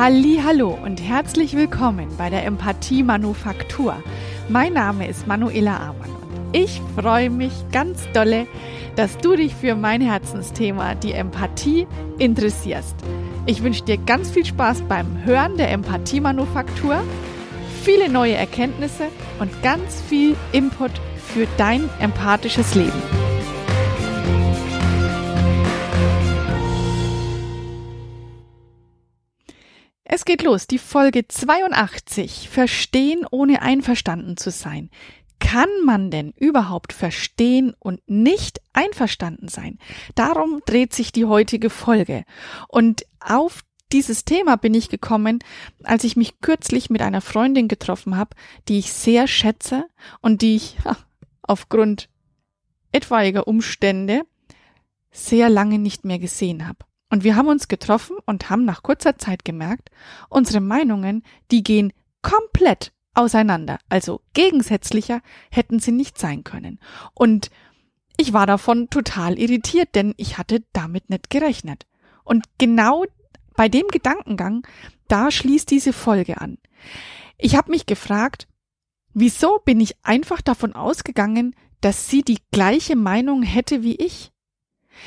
Hallo und herzlich willkommen bei der Empathie Manufaktur. Mein Name ist Manuela Amann und ich freue mich ganz dolle, dass du dich für mein Herzensthema, die Empathie, interessierst. Ich wünsche dir ganz viel Spaß beim Hören der Empathie Manufaktur, viele neue Erkenntnisse und ganz viel Input für dein empathisches Leben. Geht los, die Folge 82. Verstehen ohne einverstanden zu sein. Kann man denn überhaupt verstehen und nicht einverstanden sein? Darum dreht sich die heutige Folge. Und auf dieses Thema bin ich gekommen, als ich mich kürzlich mit einer Freundin getroffen habe, die ich sehr schätze und die ich ha, aufgrund etwaiger Umstände sehr lange nicht mehr gesehen habe. Und wir haben uns getroffen und haben nach kurzer Zeit gemerkt, unsere Meinungen, die gehen komplett auseinander. Also gegensätzlicher hätten sie nicht sein können. Und ich war davon total irritiert, denn ich hatte damit nicht gerechnet. Und genau bei dem Gedankengang, da schließt diese Folge an. Ich habe mich gefragt, wieso bin ich einfach davon ausgegangen, dass sie die gleiche Meinung hätte wie ich?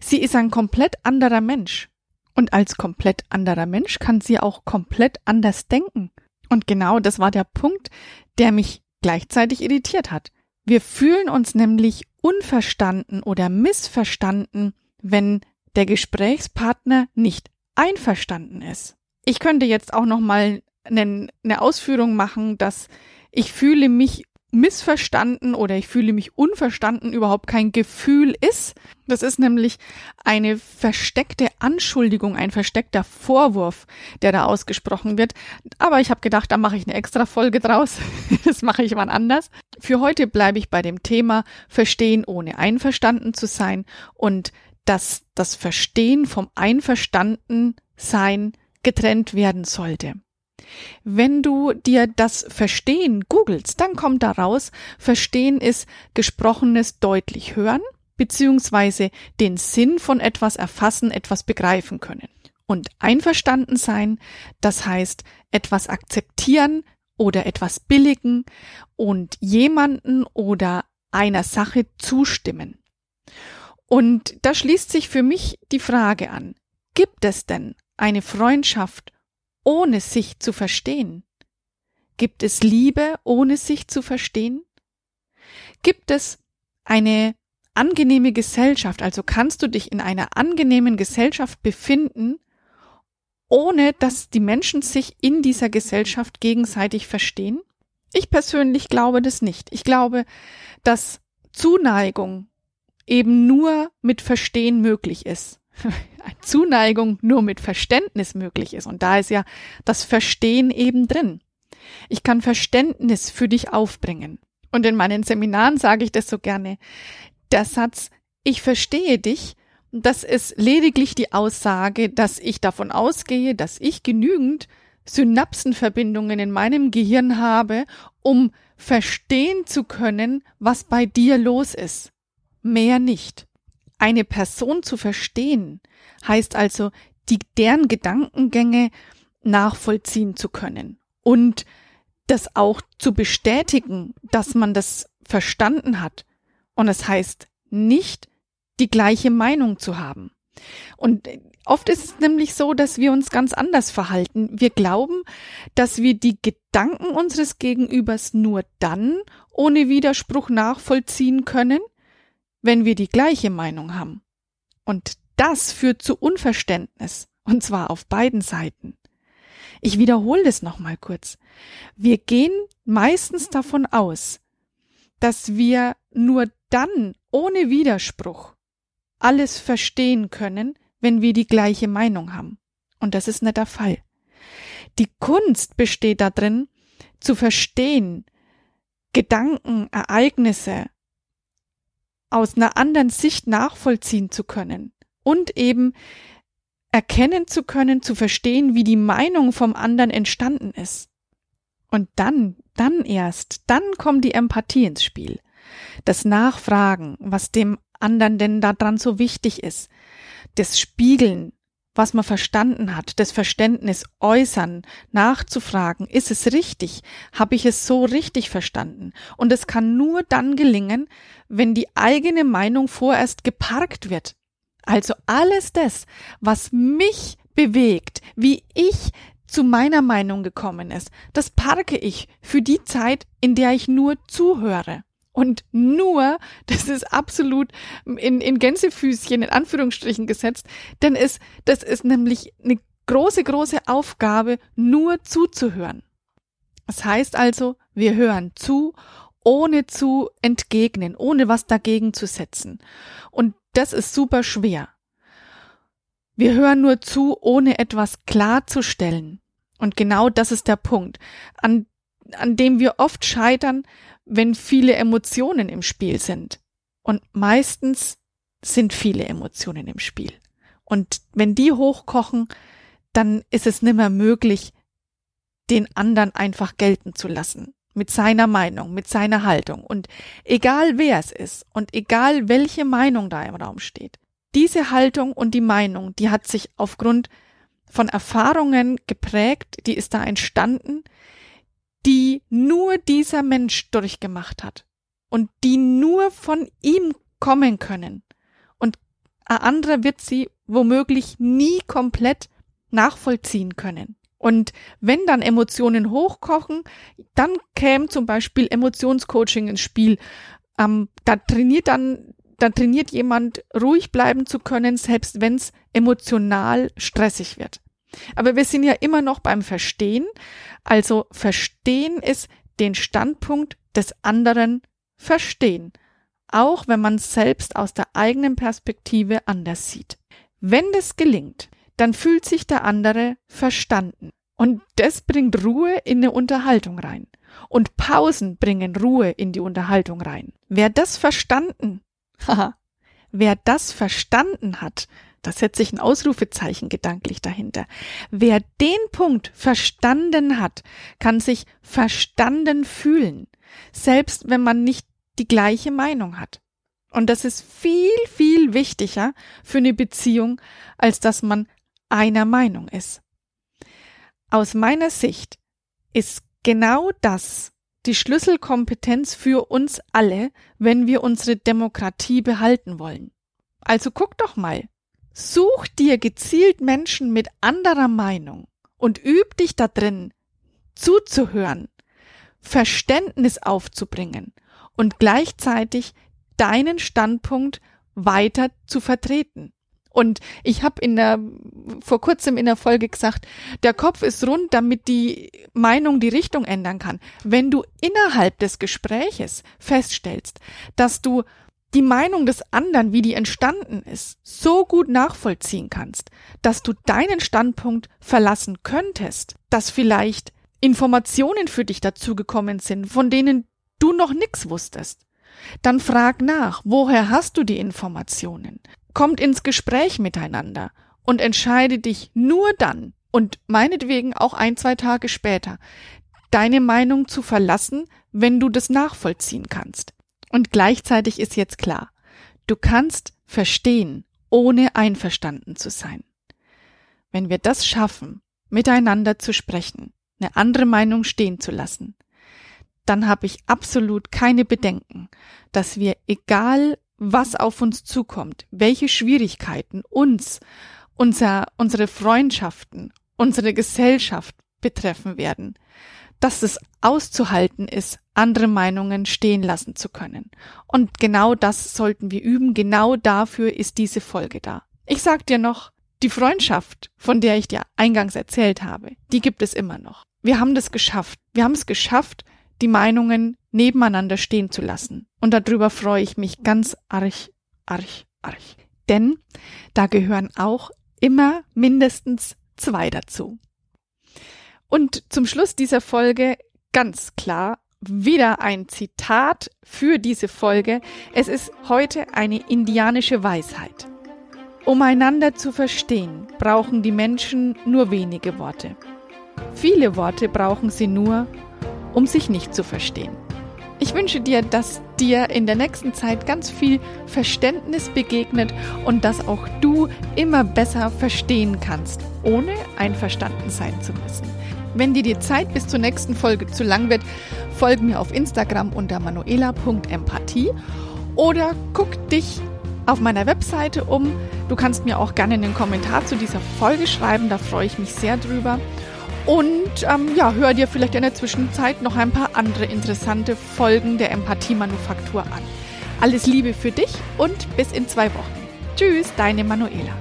Sie ist ein komplett anderer Mensch. Und als komplett anderer Mensch kann sie auch komplett anders denken. Und genau das war der Punkt, der mich gleichzeitig irritiert hat. Wir fühlen uns nämlich unverstanden oder missverstanden, wenn der Gesprächspartner nicht einverstanden ist. Ich könnte jetzt auch noch mal eine, Ausführung machen, dass ich fühle mich missverstanden oder ich fühle mich unverstanden überhaupt kein Gefühl ist. Das ist nämlich eine versteckte Anschuldigung, ein versteckter Vorwurf, der da ausgesprochen wird. Aber ich habe gedacht, da mache ich eine extra Folge draus. Das mache ich wann anders. Für heute bleibe ich bei dem Thema Verstehen ohne einverstanden zu sein und dass das Verstehen vom Einverstanden sein getrennt werden sollte. Wenn du dir das Verstehen googelst, dann kommt daraus, Verstehen ist gesprochenes deutlich hören, beziehungsweise den Sinn von etwas erfassen, etwas begreifen können. Und einverstanden sein, das heißt etwas akzeptieren oder etwas billigen und jemanden oder einer Sache zustimmen. Und da schließt sich für mich die Frage an, gibt es denn eine Freundschaft ohne sich zu verstehen? Gibt es Liebe, ohne sich zu verstehen? Gibt es eine angenehme Gesellschaft, also kannst du dich in einer angenehmen Gesellschaft befinden, ohne dass die Menschen sich in dieser Gesellschaft gegenseitig verstehen? Ich persönlich glaube das nicht. Ich glaube, dass Zuneigung eben nur mit Verstehen möglich ist. Zuneigung nur mit Verständnis möglich ist. Und da ist ja das Verstehen eben drin. Ich kann Verständnis für dich aufbringen. Und in meinen Seminaren sage ich das so gerne. Der Satz, ich verstehe dich, das ist lediglich die Aussage, dass ich davon ausgehe, dass ich genügend Synapsenverbindungen in meinem Gehirn habe, um verstehen zu können, was bei dir los ist. Mehr nicht. Eine Person zu verstehen heißt also, die, deren Gedankengänge nachvollziehen zu können und das auch zu bestätigen, dass man das verstanden hat. Und es das heißt nicht, die gleiche Meinung zu haben. Und oft ist es nämlich so, dass wir uns ganz anders verhalten. Wir glauben, dass wir die Gedanken unseres Gegenübers nur dann ohne Widerspruch nachvollziehen können, wenn wir die gleiche Meinung haben. Und das führt zu Unverständnis, und zwar auf beiden Seiten. Ich wiederhole das nochmal kurz. Wir gehen meistens davon aus, dass wir nur dann ohne Widerspruch alles verstehen können, wenn wir die gleiche Meinung haben. Und das ist nicht der Fall. Die Kunst besteht darin, zu verstehen, Gedanken, Ereignisse, aus einer anderen Sicht nachvollziehen zu können und eben erkennen zu können, zu verstehen, wie die Meinung vom anderen entstanden ist. Und dann, dann erst, dann kommt die Empathie ins Spiel. Das Nachfragen, was dem anderen denn daran so wichtig ist. Das Spiegeln was man verstanden hat, das Verständnis äußern, nachzufragen, ist es richtig? Habe ich es so richtig verstanden? Und es kann nur dann gelingen, wenn die eigene Meinung vorerst geparkt wird. Also alles das, was mich bewegt, wie ich zu meiner Meinung gekommen ist, das parke ich für die Zeit, in der ich nur zuhöre. Und nur, das ist absolut in, in Gänsefüßchen in Anführungsstrichen gesetzt, denn es, das ist nämlich eine große, große Aufgabe, nur zuzuhören. Das heißt also, wir hören zu, ohne zu entgegnen, ohne was dagegen zu setzen. Und das ist super schwer. Wir hören nur zu, ohne etwas klarzustellen. Und genau das ist der Punkt, an, an dem wir oft scheitern, wenn viele Emotionen im Spiel sind. Und meistens sind viele Emotionen im Spiel. Und wenn die hochkochen, dann ist es nimmer möglich, den anderen einfach gelten zu lassen. Mit seiner Meinung, mit seiner Haltung. Und egal wer es ist und egal welche Meinung da im Raum steht, diese Haltung und die Meinung, die hat sich aufgrund von Erfahrungen geprägt, die ist da entstanden, nur dieser Mensch durchgemacht hat und die nur von ihm kommen können. Und ein anderer wird sie womöglich nie komplett nachvollziehen können. Und wenn dann Emotionen hochkochen, dann käme zum Beispiel Emotionscoaching ins Spiel. Ähm, da trainiert dann, da trainiert jemand ruhig bleiben zu können, selbst wenn es emotional stressig wird. Aber wir sind ja immer noch beim Verstehen. Also verstehen ist den Standpunkt des anderen verstehen, auch wenn man selbst aus der eigenen Perspektive anders sieht. Wenn das gelingt, dann fühlt sich der andere verstanden. Und das bringt Ruhe in eine Unterhaltung rein. Und Pausen bringen Ruhe in die Unterhaltung rein. Wer das verstanden, haha, wer das verstanden hat, da setze ich ein Ausrufezeichen gedanklich dahinter. Wer den Punkt verstanden hat, kann sich verstanden fühlen, selbst wenn man nicht die gleiche Meinung hat. Und das ist viel, viel wichtiger für eine Beziehung, als dass man einer Meinung ist. Aus meiner Sicht ist genau das die Schlüsselkompetenz für uns alle, wenn wir unsere Demokratie behalten wollen. Also guck doch mal, Such dir gezielt Menschen mit anderer Meinung und üb dich da drin, zuzuhören, Verständnis aufzubringen und gleichzeitig deinen Standpunkt weiter zu vertreten. Und ich habe in der vor kurzem in der Folge gesagt, der Kopf ist rund, damit die Meinung die Richtung ändern kann. Wenn du innerhalb des Gespräches feststellst, dass du die Meinung des anderen, wie die entstanden ist, so gut nachvollziehen kannst, dass du deinen Standpunkt verlassen könntest, dass vielleicht Informationen für dich dazugekommen sind, von denen du noch nix wusstest, dann frag nach, woher hast du die Informationen? Kommt ins Gespräch miteinander und entscheide dich nur dann und meinetwegen auch ein, zwei Tage später, deine Meinung zu verlassen, wenn du das nachvollziehen kannst. Und gleichzeitig ist jetzt klar, du kannst verstehen, ohne einverstanden zu sein. Wenn wir das schaffen, miteinander zu sprechen, eine andere Meinung stehen zu lassen, dann habe ich absolut keine Bedenken, dass wir, egal was auf uns zukommt, welche Schwierigkeiten uns, unser, unsere Freundschaften, unsere Gesellschaft betreffen werden, dass es auszuhalten ist, andere Meinungen stehen lassen zu können. Und genau das sollten wir üben. Genau dafür ist diese Folge da. Ich sag dir noch, die Freundschaft, von der ich dir eingangs erzählt habe, die gibt es immer noch. Wir haben das geschafft. Wir haben es geschafft, die Meinungen nebeneinander stehen zu lassen. Und darüber freue ich mich ganz arch, arch, arch. Denn da gehören auch immer mindestens zwei dazu. Und zum Schluss dieser Folge ganz klar wieder ein Zitat für diese Folge. Es ist heute eine indianische Weisheit. Um einander zu verstehen, brauchen die Menschen nur wenige Worte. Viele Worte brauchen sie nur, um sich nicht zu verstehen. Ich wünsche dir, dass dir in der nächsten Zeit ganz viel Verständnis begegnet und dass auch du immer besser verstehen kannst, ohne einverstanden sein zu müssen. Wenn dir die Zeit bis zur nächsten Folge zu lang wird, folge mir auf Instagram unter manuela.empathie oder guck dich auf meiner Webseite um. Du kannst mir auch gerne einen Kommentar zu dieser Folge schreiben, da freue ich mich sehr drüber. Und ähm, ja, hör dir vielleicht in der Zwischenzeit noch ein paar andere interessante Folgen der Empathie-Manufaktur an. Alles Liebe für dich und bis in zwei Wochen. Tschüss, deine Manuela.